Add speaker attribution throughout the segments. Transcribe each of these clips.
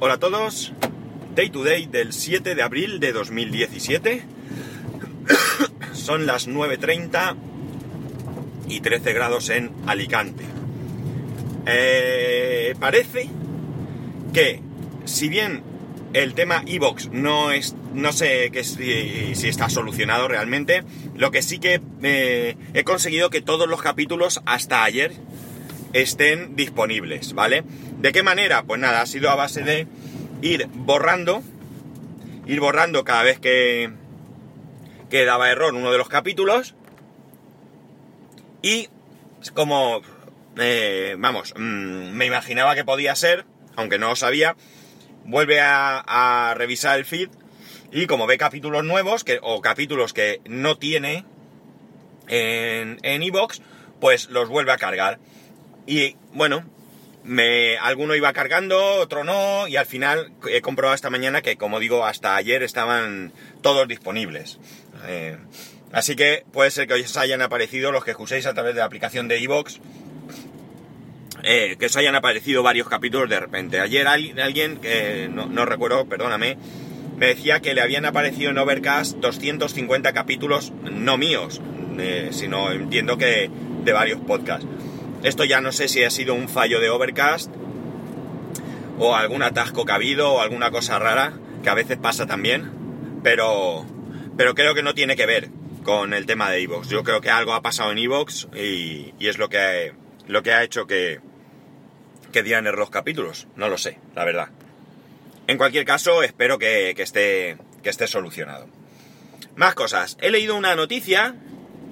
Speaker 1: Hola a todos, Day to Day del 7 de abril de 2017. Son las 9.30 y 13 grados en Alicante. Eh, parece que, si bien el tema Evox no es, no sé que si, si, está solucionado realmente, lo que sí que eh, he conseguido que todos los capítulos hasta ayer estén disponibles, ¿vale? ¿De qué manera? Pues nada, ha sido a base de ir borrando, ir borrando cada vez que, que daba error uno de los capítulos y como, eh, vamos, mmm, me imaginaba que podía ser, aunque no lo sabía, vuelve a, revisar el feed y como ve capítulos nuevos o capítulos que no tiene en Evox, en pues los vuelve a cargar. Y bueno, me, alguno iba cargando, otro no, y al final he comprobado esta mañana que, como digo, hasta ayer estaban todos disponibles. Eh, así que puede ser que os hayan aparecido los que uséis a través de la aplicación de iVoox, eh, que os hayan aparecido varios capítulos de repente. Ayer alguien, que no, no, recuerdo, perdóname, me decía que le habían aparecido en Overcast 250 capítulos, no míos, eh, sino entiendo que de varios podcasts. Esto ya no sé si ha sido un fallo de Overcast o algún atasco que ha habido o alguna cosa rara, que a veces pasa también, pero, pero creo que no tiene que ver con el tema de Evox. Yo creo que algo ha pasado en Evox y, y, es lo que, lo que ha hecho que, que dieran error los capítulos. No lo sé, la verdad. En cualquier caso, espero que, que, esté, que esté solucionado. Más cosas. He leído una noticia.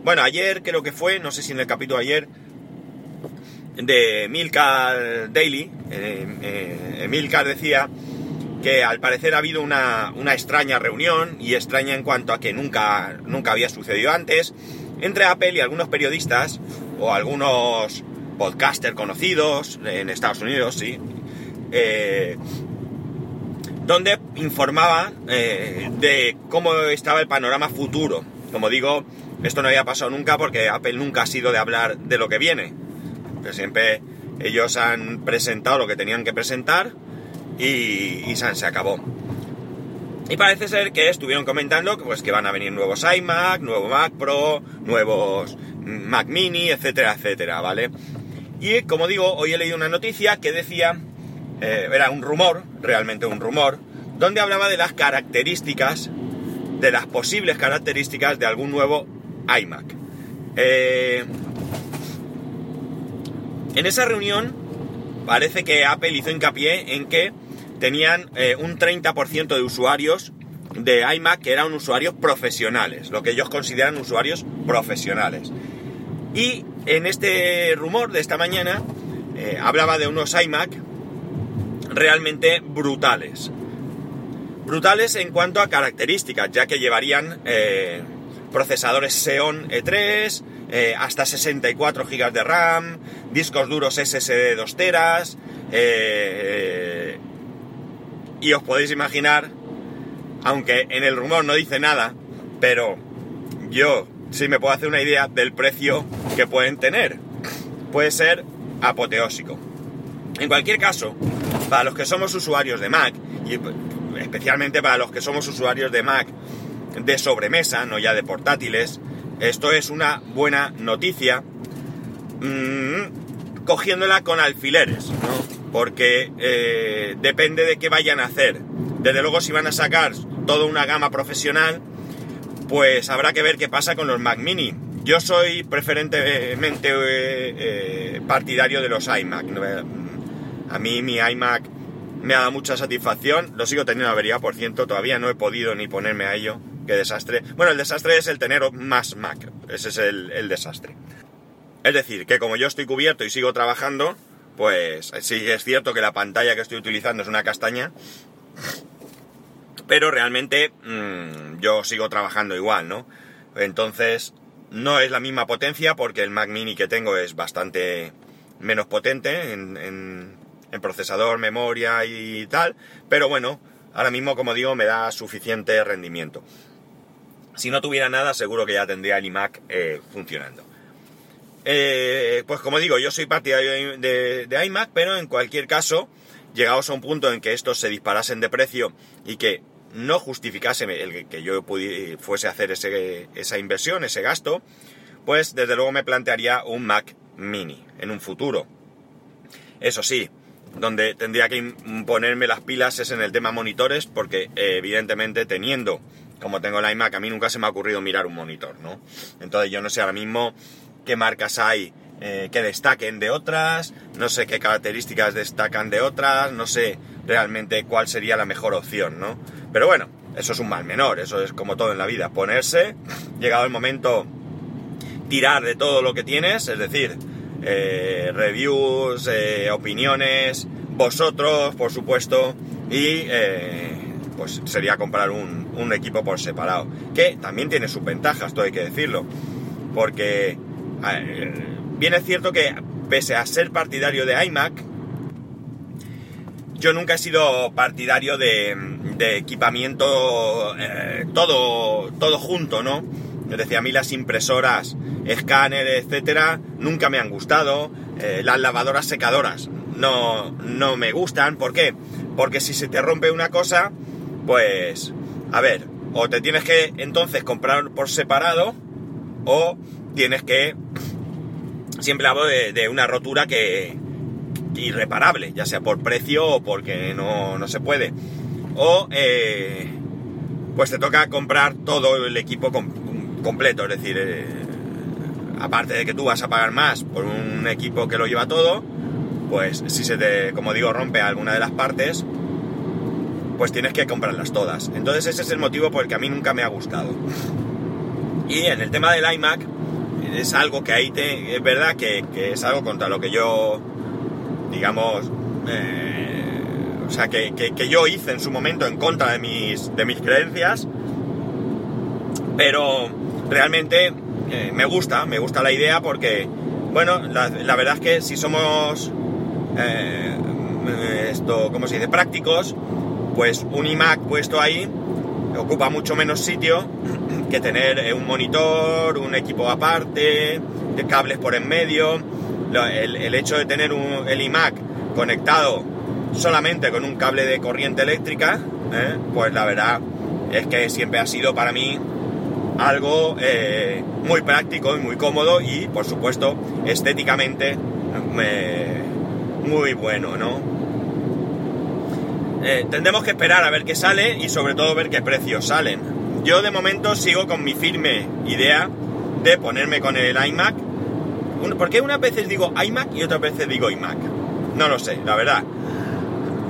Speaker 1: Bueno, ayer creo que fue, no sé si en el capítulo ayer, de Milcar Daily, eh, eh, Milcar decía que al parecer ha habido una, una, extraña reunión, y extraña en cuanto a que nunca, nunca había sucedido antes, entre Apple y algunos periodistas, o algunos podcasters conocidos en Estados Unidos, sí, eh, donde informaba eh, de cómo estaba el panorama futuro. Como digo, esto no había pasado nunca porque Apple nunca ha sido de hablar de lo que viene que siempre ellos han presentado lo que tenían que presentar y, y se, acabó. Y parece ser que estuvieron comentando pues, que van a venir nuevos iMac, nuevo Mac Pro, nuevos Mac Mini, etcétera, etcétera, ¿vale? Y como digo, hoy he leído una noticia que decía, eh, era un rumor, realmente un rumor, donde hablaba de las características, de las posibles características de algún nuevo iMac. Eh, en esa reunión parece que Apple hizo hincapié en que tenían eh, un 30% de usuarios de iMac que eran usuarios profesionales, lo que ellos consideran usuarios profesionales. Y en este rumor de esta mañana eh, hablaba de unos iMac realmente brutales. Brutales en cuanto a características, ya que llevarían eh, procesadores Xeon E3, eh, hasta 64 GB de RAM, discos duros SSD de 2 teras, eh, y os podéis imaginar, aunque en el rumor no dice nada, pero yo sí me puedo hacer una idea del precio que pueden tener. Puede ser apoteósico. En cualquier caso, para los que somos usuarios de Mac, y especialmente para los que somos usuarios de Mac de sobremesa, no ya de portátiles, esto es una buena noticia, mmm, cogiéndola con alfileres, ¿no? Porque eh, depende de qué vayan a hacer. Desde luego si van a sacar toda una gama profesional, pues habrá que ver qué pasa con los Mac Mini. Yo soy preferentemente eh, eh, partidario de los iMac. A mí mi iMac me ha dado mucha satisfacción. Lo sigo teniendo avería, por ciento, todavía no he podido ni ponerme a ello qué desastre. Bueno, el desastre es el tener más Mac, ese es el, desastre. Es decir, que como yo estoy cubierto y sigo trabajando, pues sí es cierto que la pantalla que estoy utilizando es una castaña, pero realmente mmm, yo sigo trabajando igual, ¿no? Entonces, no es la misma potencia porque el Mac mini que tengo es bastante menos potente en, en, en procesador, memoria y tal, pero bueno, ahora mismo, como digo, me da suficiente rendimiento. Si no tuviera nada, seguro que ya tendría el iMac eh, funcionando. Eh, pues como digo, yo soy partidario de, iMac, pero en cualquier caso, llegados a un punto en que estos se disparasen de precio y que no justificase el que yo fuese a hacer ese, esa inversión, ese gasto, pues desde luego me plantearía un Mac mini en un futuro. Eso sí, donde tendría que ponerme las pilas es en el tema monitores, porque eh, evidentemente teniendo, como tengo la iMac, a mí nunca se me ha ocurrido mirar un monitor, ¿no? Entonces yo no sé ahora mismo qué marcas hay eh, que destaquen de otras, no sé qué características destacan de otras, no sé realmente cuál sería la mejor opción, ¿no? Pero bueno, eso es un mal menor, eso es como todo en la vida, ponerse, llegado el momento, tirar de todo lo que tienes, es decir, eh, reviews, eh, opiniones, vosotros, por supuesto, y pues sería comprar un, un equipo por separado, que también tiene sus ventajas, todo hay que decirlo, porque bien es cierto que, pese a ser partidario de iMac, yo nunca he sido partidario de, equipamiento eh, todo, todo junto, ¿no? Es decir, a mí las impresoras, escáneres, etcétera, nunca me han gustado. Eh, las lavadoras secadoras no, no me gustan. ¿Por qué? Porque si se te rompe una cosa, pues, a ver, o te tienes que entonces comprar por separado, o tienes que siempre hablo de, una rotura que irreparable, ya sea por precio o porque no, se puede. O eh, pues te toca comprar todo el equipo completo, es decir, eh, aparte de que tú vas a pagar más por un equipo que lo lleva todo, pues si se te, como digo, rompe alguna de las partes, pues tienes que comprarlas todas. Entonces ese es el motivo por el que a mí nunca me ha gustado. Y en el tema del iMac, es algo que ahí es verdad que, es algo contra lo que yo, digamos, eh, o sea, que, yo hice en su momento en contra de mis, de mis creencias, pero realmente eh, me gusta, me gusta la idea porque, bueno, la, verdad es que si somos, eh, esto, ¿cómo se dice?, prácticos, pues un iMac puesto ahí ocupa mucho menos sitio que tener eh, un monitor, un equipo aparte, de cables por en medio. El, hecho de tener un, el iMac conectado solamente con un cable de corriente eléctrica, eh, pues la verdad es que siempre ha sido para mí algo eh, muy práctico y muy cómodo y por supuesto estéticamente muy bueno, ¿no? Tendremos que esperar a ver qué sale y sobre todo ver qué precios salen. Yo de momento sigo con mi firme idea de ponerme con el iMac. Porque unas veces digo iMac y otras veces digo iMac. No lo sé, la verdad.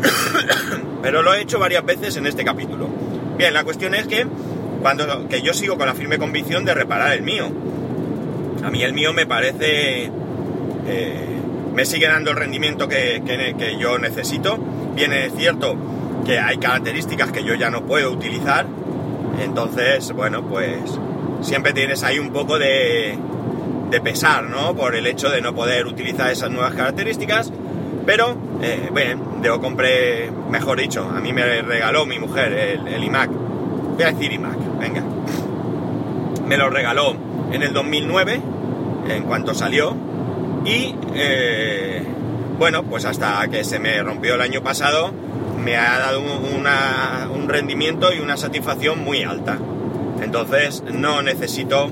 Speaker 1: Pero lo he hecho varias veces en este capítulo. Bien, la cuestión es que, cuando, que yo sigo con la firme convicción de reparar el mío. A mí el mío me parece... Eh, me sigue dando el rendimiento que, que yo necesito. Bien, cierto que hay características que yo ya no puedo utilizar entonces, bueno, pues siempre tienes ahí un poco de, de pesar, ¿no? Por el hecho de no poder utilizar esas nuevas características. Pero, eh, bueno, yo compré, mejor dicho, a mí me regaló mi mujer el, iMac. Voy a decir iMac, venga. Me lo regaló en el 2009, en cuanto salió. Y, eh, bueno, pues hasta que se me rompió el año pasado, me ha dado un rendimiento y una satisfacción muy alta. Entonces no necesito,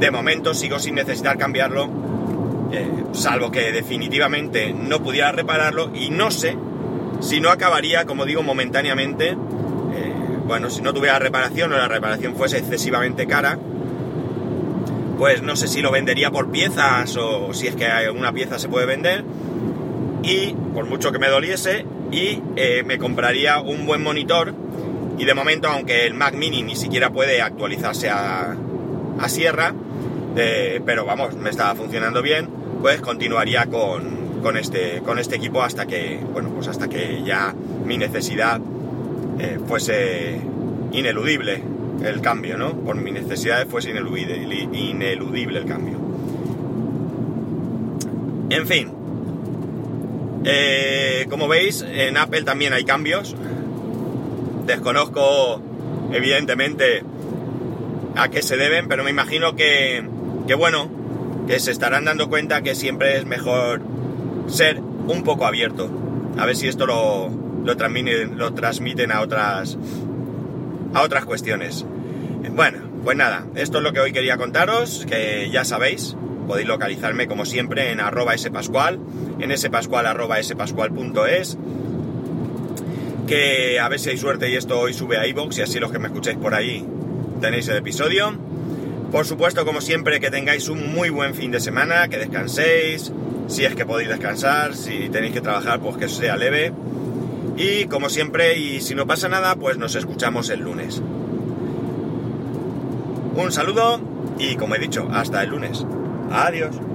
Speaker 1: de momento sigo sin necesitar cambiarlo, eh, salvo que definitivamente no pudiera repararlo y no sé si no acabaría, como digo, momentáneamente, eh, bueno, si no tuviera reparación o la reparación fuese excesivamente cara, pues no sé si lo vendería por piezas o si es que alguna pieza se puede vender y por mucho que me doliese y eh, me compraría un buen monitor. Y de momento aunque el Mac mini ni siquiera puede actualizarse a, a Sierra eh, pero vamos me estaba funcionando bien pues continuaría con, con, este, con este equipo hasta que bueno pues hasta que ya mi necesidad eh, fuese ineludible el cambio no por mi necesidad fuese ineludible, ineludible el cambio. En fin eh, como veis, en Apple también hay cambios. Desconozco, evidentemente, a qué se deben, pero me imagino que, que, bueno, que se estarán dando cuenta que siempre es mejor ser un poco abierto. A ver si esto lo, transmiten, lo transmiten a otras, a otras cuestiones. Bueno, pues nada, esto es lo que hoy quería contaros, que ya sabéis, podéis localizarme como siempre en arroba spascual, en spascual arroba spascual.es, que a ver si hay suerte y esto hoy sube a iVoox y así los que me escucháis por ahí tenéis el episodio. Por supuesto, como siempre, que tengáis un muy buen fin de semana, que descanséis, si es que podéis descansar, si tenéis que trabajar, pues que sea leve. Y como siempre, y si no pasa nada, pues nos escuchamos el lunes. Un saludo y como he dicho, hasta el lunes. Adiós.